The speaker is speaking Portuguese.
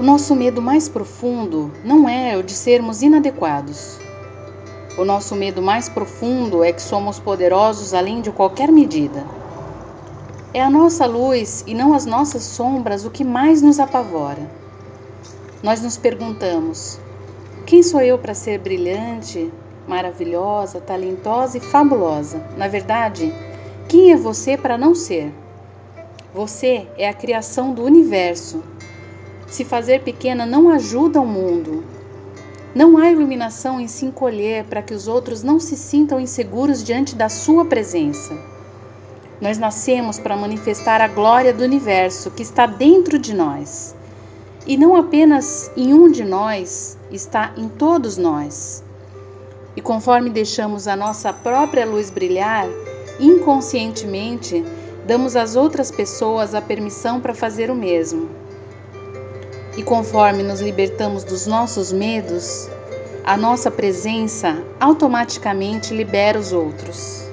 O nosso medo mais profundo não é o de sermos inadequados. O nosso medo mais profundo é que somos poderosos além de qualquer medida. É a nossa luz e não as nossas sombras o que mais nos apavora. Nós nos perguntamos: quem sou eu para ser brilhante, maravilhosa, talentosa e fabulosa? Na verdade, quem é você para não ser? Você é a criação do universo. Se fazer pequena não ajuda o mundo. Não há iluminação em se encolher para que os outros não se sintam inseguros diante da sua presença. Nós nascemos para manifestar a glória do universo que está dentro de nós. E não apenas em um de nós, está em todos nós. E conforme deixamos a nossa própria luz brilhar, inconscientemente damos às outras pessoas a permissão para fazer o mesmo. E conforme nos libertamos dos nossos medos, a nossa presença automaticamente libera os outros.